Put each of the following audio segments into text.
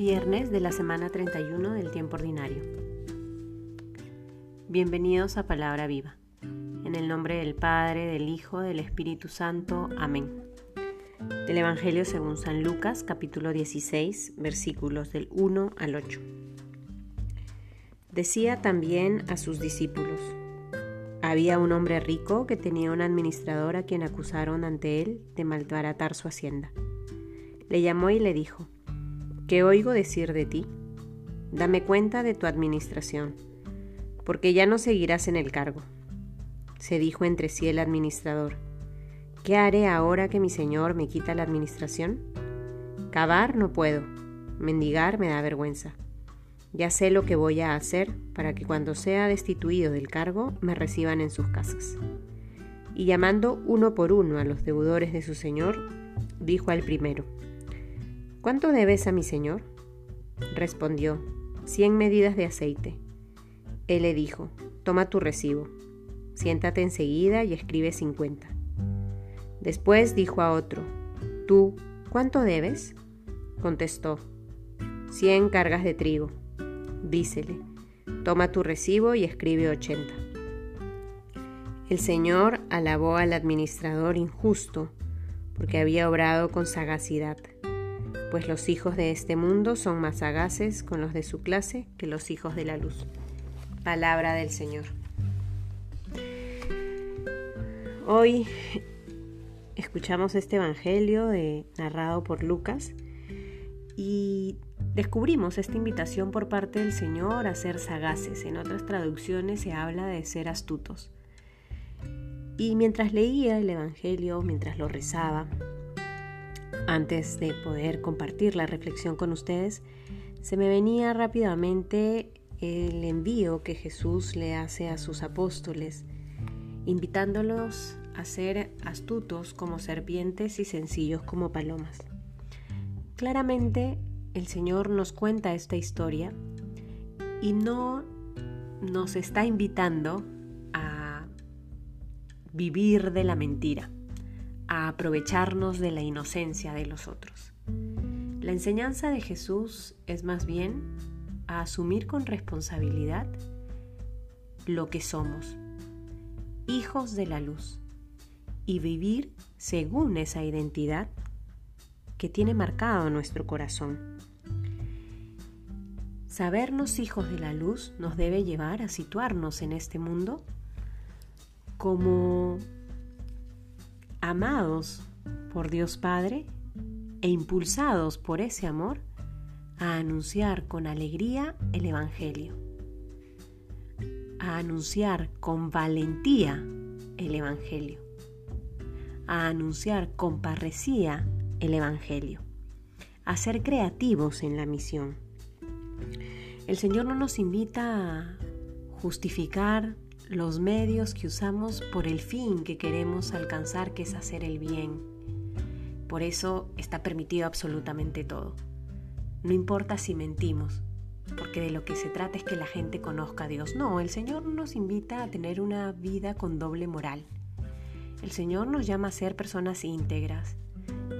Miércoles de la semana 31 del tiempo ordinario. Bienvenidos a Palabra Viva. En el nombre del Padre, del Hijo, del Espíritu Santo. Amén. Del Evangelio según San Lucas, capítulo 16, versículos del 1 al 8. Decía también a sus discípulos, había un hombre rico que tenía un administrador a quien acusaron ante él de malbaratar su hacienda. Le llamó y le dijo, ¿qué oigo decir de ti? Dame cuenta de tu administración, porque ya no seguirás en el cargo. Se dijo entre sí el administrador, ¿qué haré ahora que mi señor me quita la administración? Cavar no puedo, mendigar me da vergüenza. Ya sé lo que voy a hacer para que cuando sea destituido del cargo me reciban en sus casas. Y llamando uno por uno a los deudores de su señor, dijo al primero, ¿Cuánto debes a mi señor? Respondió, cien medidas de aceite. Él le dijo, toma tu recibo, siéntate enseguida y escribe cincuenta. Después dijo a otro, tú, ¿cuánto debes? Contestó, cien cargas de trigo. Dícele, toma tu recibo y escribe ochenta. El Señor alabó al administrador injusto porque había obrado con sagacidad pues los hijos de este mundo son más sagaces con los de su clase que los hijos de la luz. Palabra del Señor. Hoy escuchamos este Evangelio narrado por Lucas y descubrimos esta invitación por parte del Señor a ser sagaces. En otras traducciones se habla de ser astutos. Y mientras leía el Evangelio, mientras lo rezaba, antes de poder compartir la reflexión con ustedes, se me venía rápidamente el envío que Jesús le hace a sus apóstoles, invitándolos a ser astutos como serpientes y sencillos como palomas. Claramente el Señor nos cuenta esta historia y no nos está invitando a vivir de la mentira a aprovecharnos de la inocencia de los otros. La enseñanza de Jesús es más bien a asumir con responsabilidad lo que somos, hijos de la luz, y vivir según esa identidad que tiene marcado nuestro corazón. Sabernos hijos de la luz nos debe llevar a situarnos en este mundo como amados por Dios Padre e impulsados por ese amor a anunciar con alegría el Evangelio, a anunciar con valentía el Evangelio, a anunciar con parresía el Evangelio, a ser creativos en la misión. El Señor no nos invita a justificar los medios que usamos por el fin que queremos alcanzar, que es hacer el bien. Por eso está permitido absolutamente todo. No importa si mentimos, porque de lo que se trata es que la gente conozca a Dios. No, el Señor nos invita a tener una vida con doble moral. El Señor nos llama a ser personas íntegras,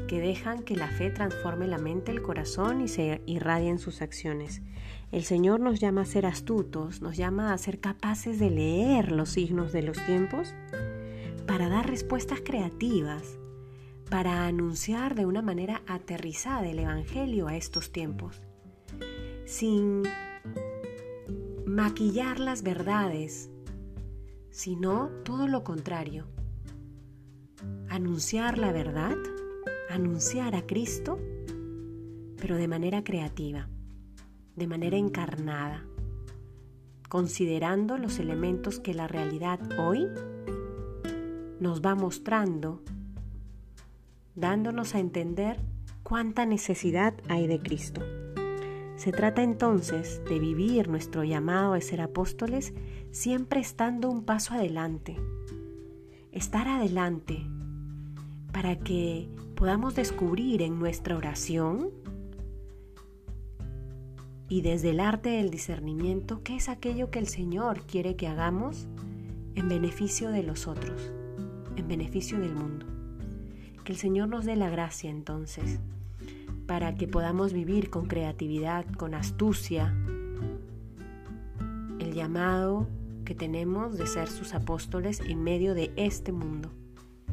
que dejan que la fe transforme la mente, el corazón y se irradien sus acciones. El Señor nos llama a ser astutos, nos llama a ser capaces de leer los signos de los tiempos para dar respuestas creativas, para anunciar de una manera aterrizada el Evangelio a estos tiempos, sin maquillar las verdades, sino todo lo contrario, anunciar la verdad, anunciar a Cristo, pero de manera creativa de manera encarnada, considerando los elementos que la realidad hoy nos va mostrando, dándonos a entender cuánta necesidad hay de Cristo. Se trata entonces de vivir nuestro llamado a ser apóstoles siempre estando un paso adelante, estar adelante para que podamos descubrir en nuestra oración y desde el arte del discernimiento qué es aquello que el Señor quiere que hagamos en beneficio de los otros, en beneficio del mundo. Que el Señor nos dé la gracia entonces para que podamos vivir con creatividad, con astucia, el llamado que tenemos de ser sus apóstoles en medio de este mundo.